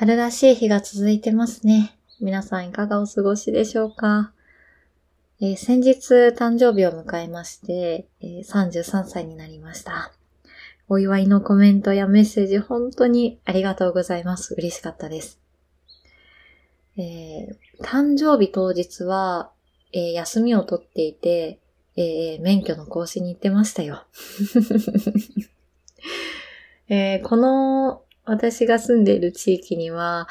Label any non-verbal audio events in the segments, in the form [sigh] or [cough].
春らしい日が続いてますね。皆さんいかがお過ごしでしょうか、えー、先日誕生日を迎えまして、えー、33歳になりました。お祝いのコメントやメッセージ本当にありがとうございます。嬉しかったです。えー、誕生日当日は、えー、休みを取っていて、えー、免許の更新に行ってましたよ。[laughs] えー、この私が住んでいる地域には、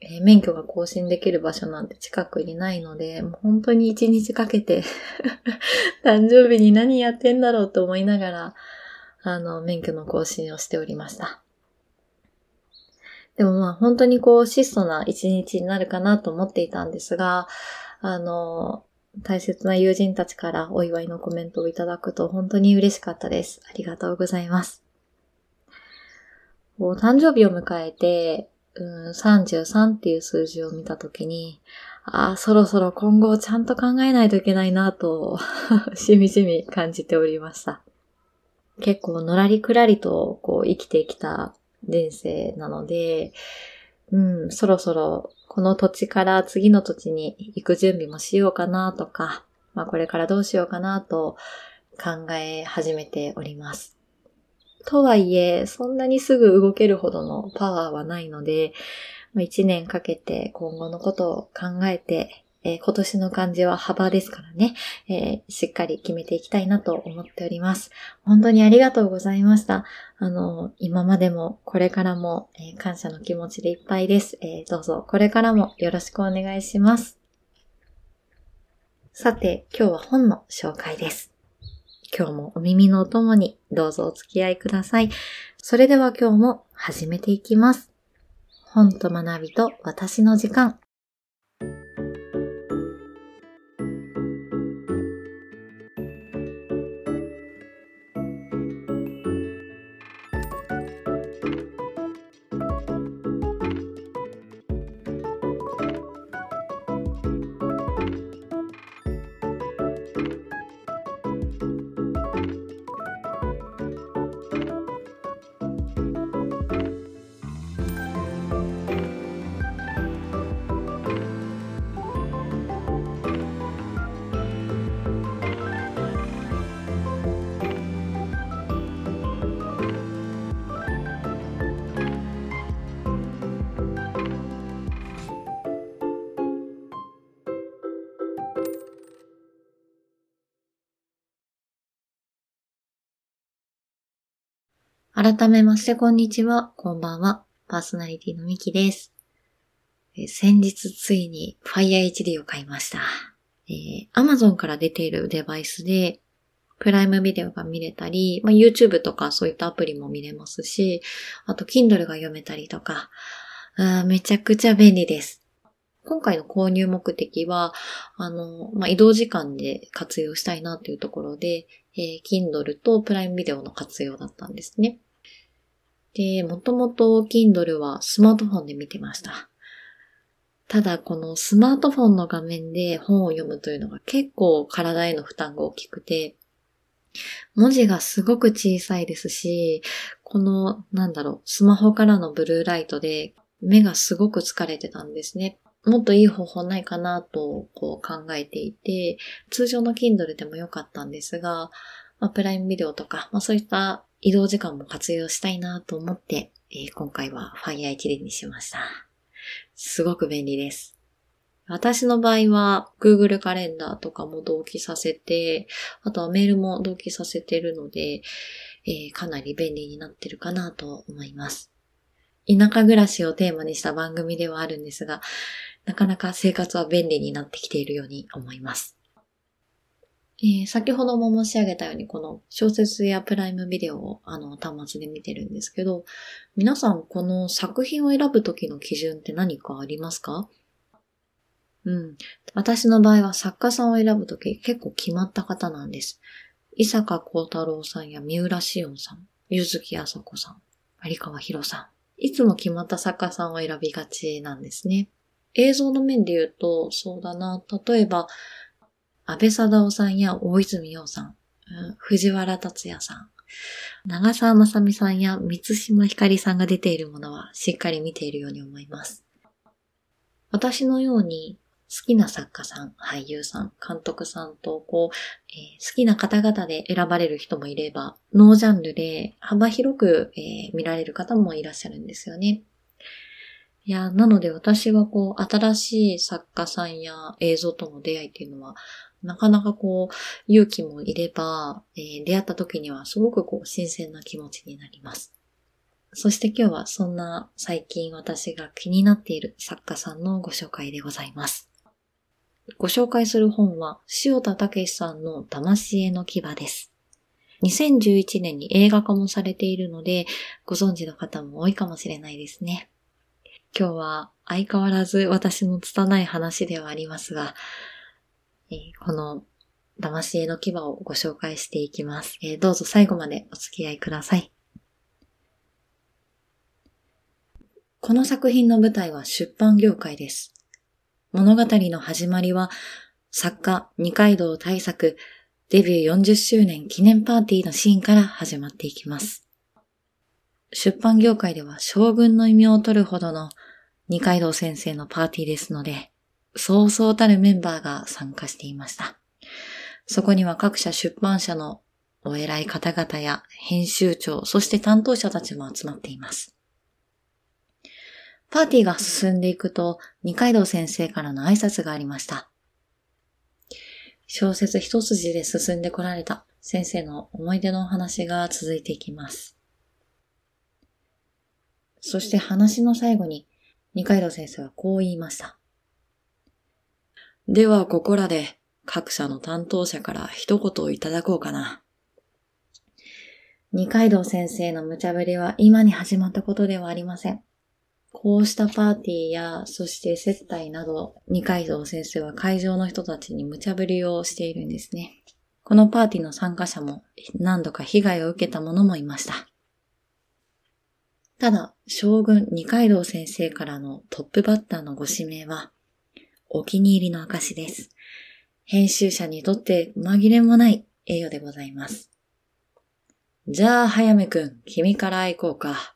えー、免許が更新できる場所なんて近くにないので、もう本当に一日かけて [laughs] 誕生日に何やってんだろうと思いながら、あの、免許の更新をしておりました。でもまあ本当にこう質素な一日になるかなと思っていたんですが、あの、大切な友人たちからお祝いのコメントをいただくと本当に嬉しかったです。ありがとうございます。誕生日を迎えて、うん、33っていう数字を見たときに、ああ、そろそろ今後ちゃんと考えないといけないなと [laughs] しみじみ感じておりました。結構のらりくらりとこう生きてきた人生なので、うん、そろそろこの土地から次の土地に行く準備もしようかなとか、まあこれからどうしようかなと考え始めております。とはいえ、そんなにすぐ動けるほどのパワーはないので、一年かけて今後のことを考えて、えー、今年の漢字は幅ですからね、えー、しっかり決めていきたいなと思っております。本当にありがとうございました。あの、今までもこれからも、えー、感謝の気持ちでいっぱいです、えどうぞこれからもよろしくお願いします。さて、今日は本の紹介です。今日もお耳のお供にどうぞお付き合いください。それでは今日も始めていきます。本と学びと私の時間。改めまして、こんにちは。こんばんは。パーソナリティのミキです。え先日ついに Fire HD を買いました。えー、Amazon から出ているデバイスで、プライムビデオが見れたり、まあ、YouTube とかそういったアプリも見れますし、あと Kindle が読めたりとか、あめちゃくちゃ便利です。今回の購入目的は、あの、まあ、移動時間で活用したいなというところで、えー、Kindle とプライムビデオの活用だったんですね。で、もともと Kindle はスマートフォンで見てました。ただ、このスマートフォンの画面で本を読むというのが結構体への負担が大きくて、文字がすごく小さいですし、この、なんだろう、スマホからのブルーライトで目がすごく疲れてたんですね。もっといい方法ないかなとこう考えていて、通常の Kindle でもよかったんですが、まあ、プライムビデオとか、まあ、そういった移動時間も活用したいなと思って、えー、今回は Fire 一連にしました。すごく便利です。私の場合は Google カレンダーとかも同期させて、あとはメールも同期させてるので、えー、かなり便利になってるかなと思います。田舎暮らしをテーマにした番組ではあるんですが、なかなか生活は便利になってきているように思います。えー、先ほども申し上げたように、この小説やプライムビデオをあの端末で見てるんですけど、皆さんこの作品を選ぶときの基準って何かありますか？うん。私の場合は作家さんを選ぶとき結構決まった方なんです。伊坂幸太郎さんや三浦紫音さん、ゆずきあさこさん、有川博さん。いつも決まった作家さんを選びがちなんですね。映像の面で言うと、そうだな。例えば、安倍貞夫さんや大泉洋さん、藤原達也さん、長澤まさみさんや三島ひかりさんが出ているものはしっかり見ているように思います。私のように好きな作家さん、俳優さん、監督さんと、こう、えー、好きな方々で選ばれる人もいれば、ノージャンルで幅広く、えー、見られる方もいらっしゃるんですよね。いや、なので私はこう、新しい作家さんや映像との出会いっていうのは、なかなかこう、勇気もいれば、えー、出会った時にはすごくこう、新鮮な気持ちになります。そして今日はそんな最近私が気になっている作家さんのご紹介でございます。ご紹介する本は、塩田武さんの魂への牙です。2011年に映画化もされているので、ご存知の方も多いかもしれないですね。今日は相変わらず私の拙い話ではありますが、えー、この魂への牙をご紹介していきます、えー、どうぞ最後までお付き合いください。この作品の舞台は出版業界です。物語の始まりは、作家二階堂大作デビュー40周年記念パーティーのシーンから始まっていきます。出版業界では将軍の異名を取るほどの二階堂先生のパーティーですので、そうそうたるメンバーが参加していました。そこには各社出版社のお偉い方々や編集長、そして担当者たちも集まっています。パーティーが進んでいくと、二階堂先生からの挨拶がありました。小説一筋で進んでこられた先生の思い出のお話が続いていきます。そして話の最後に、二階堂先生はこう言いました。では、ここらで各社の担当者から一言をいただこうかな。二階堂先生の無茶ぶりは今に始まったことではありません。こうしたパーティーや、そして接待など、二階堂先生は会場の人たちに無茶ぶりをしているんですね。このパーティーの参加者も何度か被害を受けた者もいました。ただ、将軍二階堂先生からのトップバッターのご指名は、お気に入りの証です。編集者にとって紛れもない栄誉でございます。じゃあ、早めくん、君から行こうか。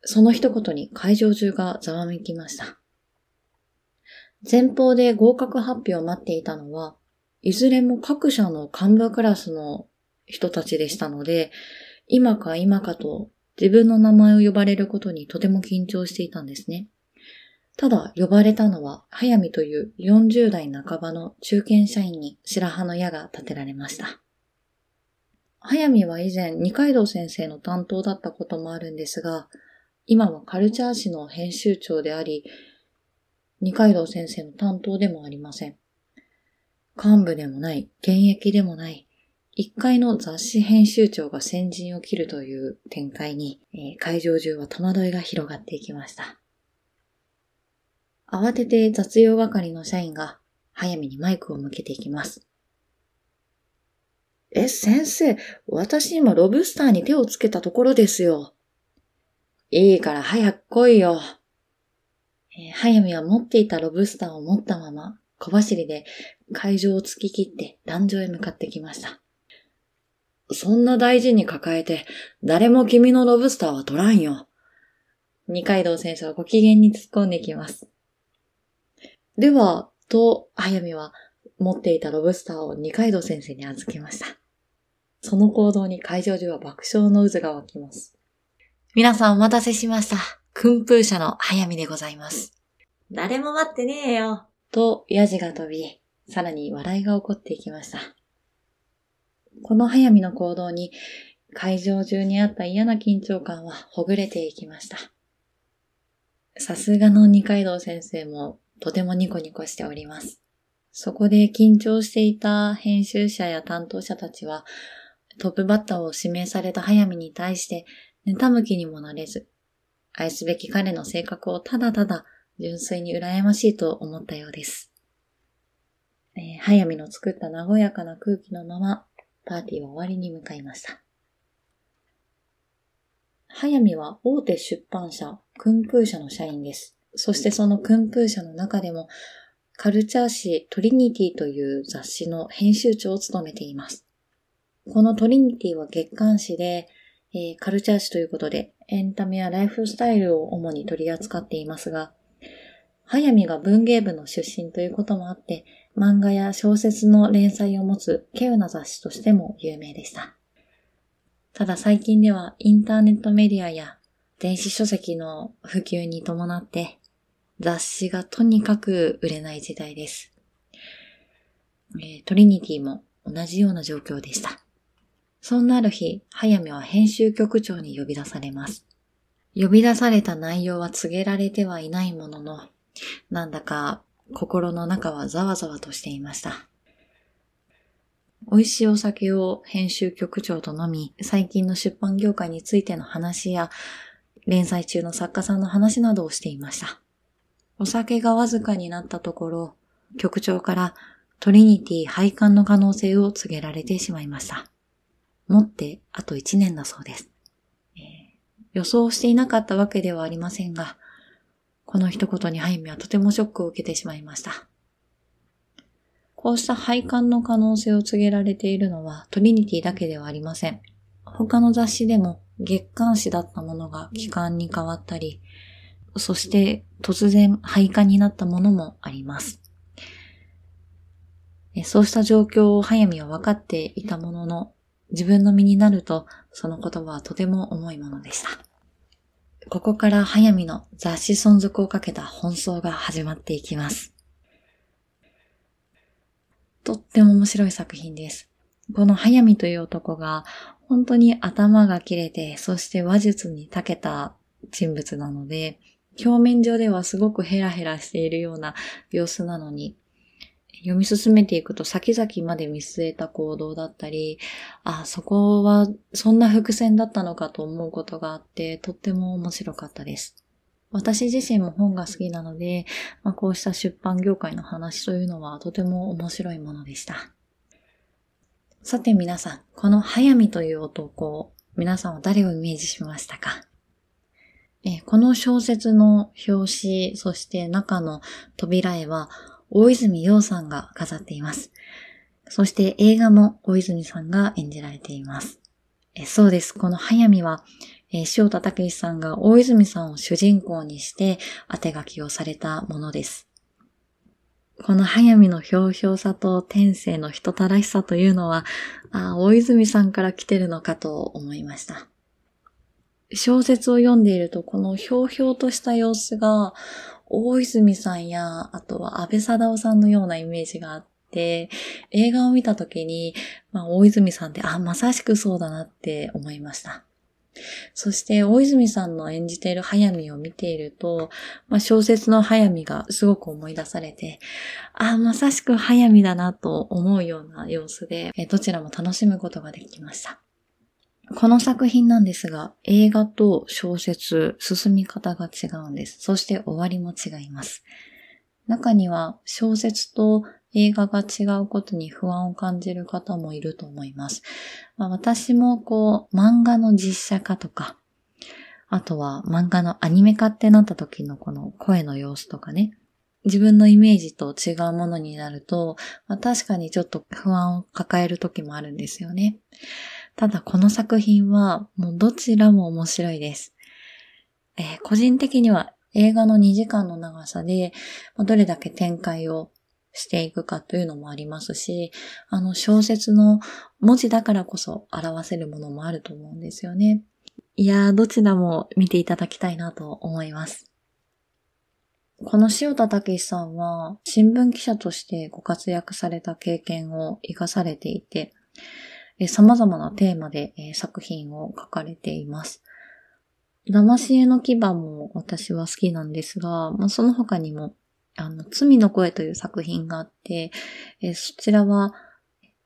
その一言に会場中がざわめきました。前方で合格発表を待っていたのは、いずれも各社の幹部クラスの人たちでしたので、今か今かと自分の名前を呼ばれることにとても緊張していたんですね。ただ呼ばれたのは、早見という40代半ばの中堅社員に白羽の矢が立てられました。早見は以前二階堂先生の担当だったこともあるんですが、今はカルチャー誌の編集長であり、二階堂先生の担当でもありません。幹部でもない、現役でもない、一階の雑誌編集長が先陣を切るという展開に、えー、会場中は戸惑いが広がっていきました。慌てて雑用係の社員が早めにマイクを向けていきます。え、先生、私今ロブスターに手をつけたところですよ。いいから早く来いよ。えー、早見は持っていたロブスターを持ったまま、小走りで会場を突き切って壇上へ向かってきました。そんな大事に抱えて、誰も君のロブスターは取らんよ。二階堂先生はご機嫌に突っ込んできます。では、と、早見は持っていたロブスターを二階堂先生に預けました。その行動に会場中は爆笑の渦が湧きます。皆さんお待たせしました。訓風社の早見でございます。誰も待ってねえよ。と、ヤジが飛び、さらに笑いが起こっていきました。この早見の行動に、会場中にあった嫌な緊張感はほぐれていきました。さすがの二階堂先生もとてもニコニコしております。そこで緊張していた編集者や担当者たちは、トップバッターを指名された早見に対して妬む気にもなれず、愛すべき彼の性格をただただ純粋に羨ましいと思ったようです。えー、早見の作った和やかな空気のまま、パーティーは終わりに向かいました。早見は大手出版社、訓風社の社員です。そしてその訓風社の中でも、カルチャー誌トリニティという雑誌の編集長を務めています。このトリニティは月刊誌で、えー、カルチャー誌ということで、エンタメやライフスタイルを主に取り扱っていますが、早見が文芸部の出身ということもあって、漫画や小説の連載を持つ稀有な雑誌としても有名でした。ただ最近ではインターネットメディアや電子書籍の普及に伴って雑誌がとにかく売れない時代です。えー、トリニティも同じような状況でした。そんなある日、早見は編集局長に呼び出されます。呼び出された内容は告げられてはいないものの、なんだか心の中はざわざわとしていました。美味しいお酒を編集局長と飲み、最近の出版業界についての話や、連載中の作家さんの話などをしていました。お酒がわずかになったところ、局長からトリニティ廃刊の可能性を告げられてしまいました。もってあと1年だそうです、えー、予想していなかったわけではありませんが、この一言にハイミはとてもショックを受けてしまいました。こうした廃刊の可能性を告げられているのはトリニティだけではありません。他の雑誌でも月刊誌だったものが期間に変わったり、そして突然廃刊になったものもあります。そうした状況を早見は分かっていたものの、自分の身になるとその言葉はとても重いものでした。ここから早見の雑誌存続をかけた奔走が始まっていきます。とっても面白い作品です。この早見という男が本当に頭が切れて、そして話術に長けた人物なので、表面上ではすごくヘラヘラしているような様子なのに、読み進めていくと先々まで見据えた行動だったり、あ、そこはそんな伏線だったのかと思うことがあって、とっても面白かったです。私自身も本が好きなので、まあ、こうした出版業界の話というのはとても面白いものでした。さて皆さん、この早見という男、皆さんは誰をイメージしましたか？えこの小説の表紙、そして中の扉絵は、大泉洋さんが飾っています。そして映画も大泉さんが演じられています。えそうです。この早見は、え塩田武さんが大泉さんを主人公にして当て書きをされたものです。この早見のひょうひょうさと天性の人たらしさというのは、あ大泉さんから来てるのかと思いました。小説を読んでいると、このひょうひょうとした様子が、大泉さんや、あとは安倍貞夫さんのようなイメージがあって、映画を見た時に、まあ、大泉さんって、あ、まさしくそうだなって思いました。そして大泉さんの演じている早見を見ていると、まあ、小説の早見がすごく思い出されて、あ、まさしく早見だなと思うような様子で、どちらも楽しむことができました。この作品なんですが、映画と小説、進み方が違うんです。そして終わりも違います。中には小説と映画が違うことに不安を感じる方もいると思います。まあ、私もこう、漫画の実写化とか、あとは漫画のアニメ化ってなった時のこの声の様子とかね、自分のイメージと違うものになると、まあ、確かにちょっと不安を抱える時もあるんですよね。ただこの作品はもうどちらも面白いです。えー、個人的には映画の2時間の長さで、どれだけ展開をしていくかというのもありますし、あの小説の文字だからこそ表せるものもあると思うんですよね。いやー、どちらも見ていただきたいなと思います。この塩田武さんは新聞記者としてご活躍された経験を活かされていて、え様々なテーマでえ作品を書かれています。騙し絵の牙も私は好きなんですが、まあ、その他にも、あの、罪の声という作品があって、えそちらは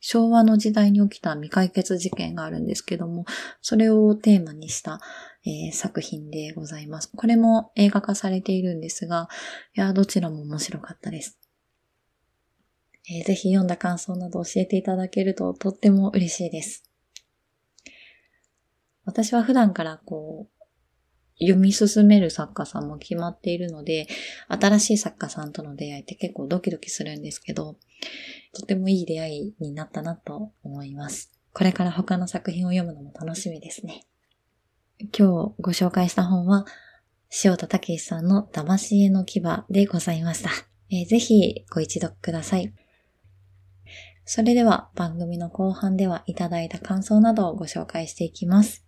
昭和の時代に起きた未解決事件があるんですけども、それをテーマにした、えー、作品でございます。これも映画化されているんですが、いや、どちらも面白かったです。えー、ぜひ読んだ感想など教えていただけるととっても嬉しいです。私は普段からこう、読み進める作家さんも決まっているので、新しい作家さんとの出会いって結構ドキドキするんですけど、とてもいい出会いになったなと思います。これから他の作品を読むのも楽しみですね。今日ご紹介した本は、塩田武さんの騙し絵の牙でございました。えー、ぜひご一読ください。それでは番組の後半ではいただいた感想などをご紹介していきます。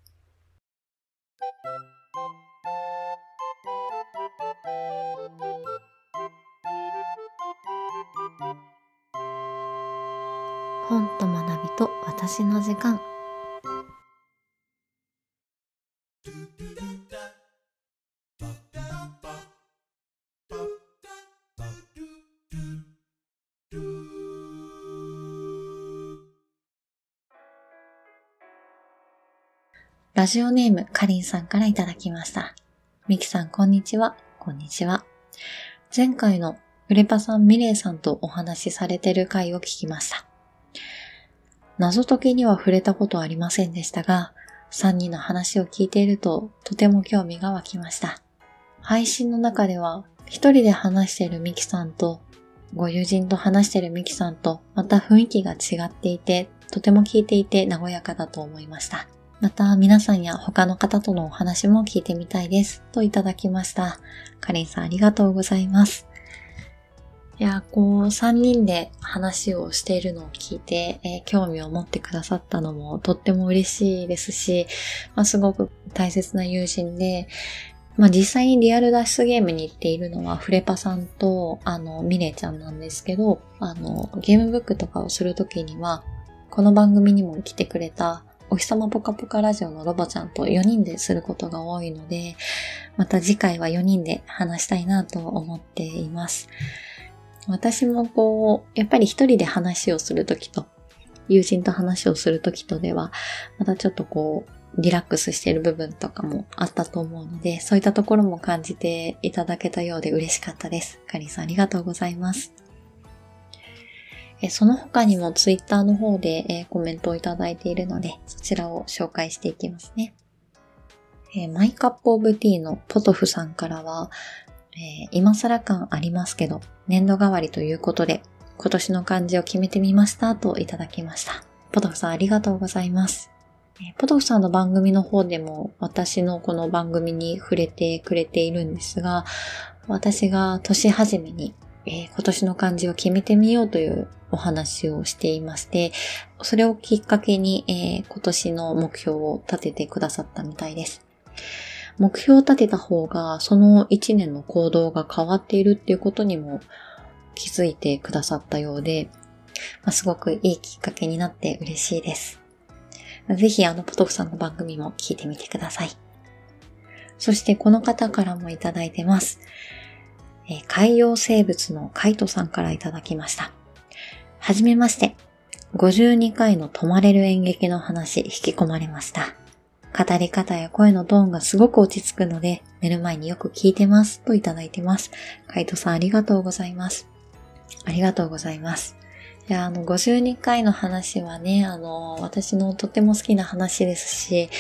本と学びと私の時間ジオネームかりんさんからいただきました。みきさんこんにちは。こんにちは。前回のフレパさんミレイさんとお話しされてる回を聞きました。謎解きには触れたことありませんでしたが、3人の話を聞いているととても興味が湧きました。配信の中では一人で話しているミキさんとご友人と話しているミキさんとまた雰囲気が違っていてとても聞いていて和やかだと思いました。また皆さんや他の方とのお話も聞いてみたいです。といただきました。カリンさんありがとうございます。いや、こう、3人で話をしているのを聞いて、えー、興味を持ってくださったのもとっても嬉しいですし、まあ、すごく大切な友人で、まあ、実際にリアル脱出ゲームに行っているのはフレパさんと、あの、ミレイちゃんなんですけど、あの、ゲームブックとかをするときには、この番組にも来てくれたお日様ぽかぽかラジオのロボちゃんと4人ですることが多いので、また次回は4人で話したいなと思っています。私もこう、やっぱり一人で話をするときと、友人と話をするときとでは、またちょっとこう、リラックスしてる部分とかもあったと思うので、そういったところも感じていただけたようで嬉しかったです。カリンさんありがとうございます。その他にもツイッターの方で、コメントをいただいているので、そちらを紹介していきますね。マイカップオブティーのポトフさんからは、今更感ありますけど、年度代わりということで、今年の漢字を決めてみましたといただきました。ポトフさんありがとうございます。ポトフさんの番組の方でも私のこの番組に触れてくれているんですが、私が年始めに、えー、今年の漢字を決めてみようというお話をしていまして、それをきっかけに、えー、今年の目標を立ててくださったみたいです。目標を立てた方が、その一年の行動が変わっているっていうことにも気づいてくださったようで、まあ、すごくいいきっかけになって嬉しいです。ぜひあのポトフさんの番組も聞いてみてください。そしてこの方からもいただいてます。海洋生物のカイトさんからいただきました。はじめまして。52回の泊まれる演劇の話引き込まれました。語り方や声のトーンがすごく落ち着くので、寝る前によく聞いてます。といただいてます。カイトさんありがとうございます。ありがとうございます。いや、あの、52回の話はね、あの、私のとっても好きな話ですし、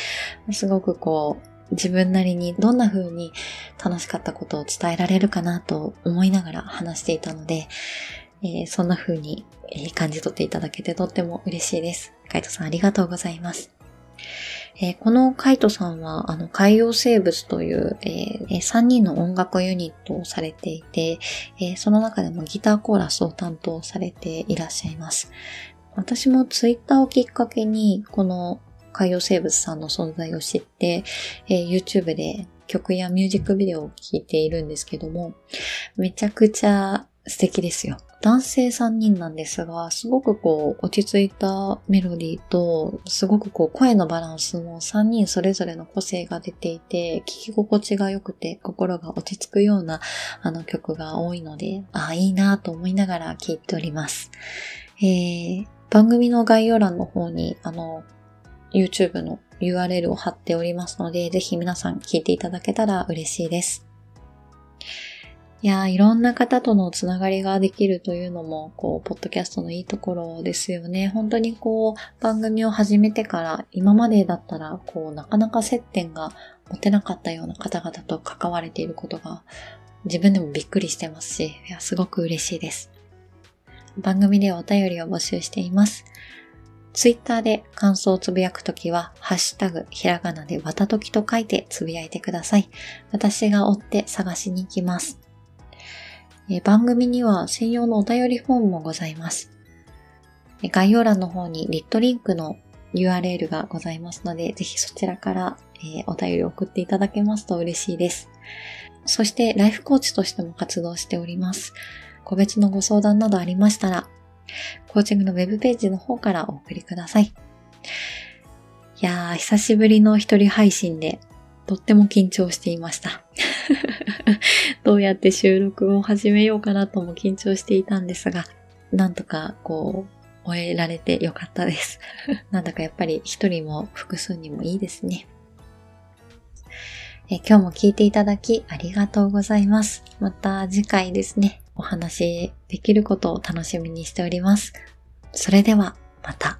すごくこう、自分なりにどんな風に楽しかったことを伝えられるかなと思いながら話していたので、えー、そんな風に、感じ取っていただけてとっても嬉しいです。カイトさんありがとうございます。えー、このカイトさんは、あの、海洋生物という、えー、3人の音楽ユニットをされていて、えー、その中でもギターコーラスを担当されていらっしゃいます。私もツイッターをきっかけに、この海洋生物さんの存在を知って、えー、YouTube で曲やミュージックビデオを聴いているんですけども、めちゃくちゃ素敵ですよ。男性3人なんですが、すごくこう、落ち着いたメロディーと、すごくこう、声のバランスも3人それぞれの個性が出ていて、聴き心地が良くて、心が落ち着くような、あの曲が多いので、ああ、いいなと思いながら聴いております。えー、番組の概要欄の方に、あの、YouTube の URL を貼っておりますので、ぜひ皆さん聞いていただけたら嬉しいです。いやいろんな方とのつながりができるというのも、こう、ポッドキャストのいいところですよね。本当にこう、番組を始めてから、今までだったら、こう、なかなか接点が持てなかったような方々と関われていることが、自分でもびっくりしてますし、いや、すごく嬉しいです。番組ではお便りを募集しています。ツイッターで感想をつぶやくときは、ハッシュタグ、ひらがなでわたときと書いてつぶやいてください。私が追って探しに行きます。え番組には専用のお便りフォームもございます。概要欄の方にリットリンクの URL がございますので、ぜひそちらから、え、お便り送っていただけますと嬉しいです。そして、ライフコーチとしても活動しております。個別のご相談などありましたら、コーチングのウェブページの方からお送りください。いやー、久しぶりの一人配信で、とっても緊張していました。[laughs] どうやって収録を始めようかなとも緊張していたんですが、なんとかこう、終えられてよかったです。[laughs] なんだかやっぱり一人も複数にもいいですね。え今日も聞いていただきありがとうございます。また次回ですね、お話できることを楽しみにしております。それではまた。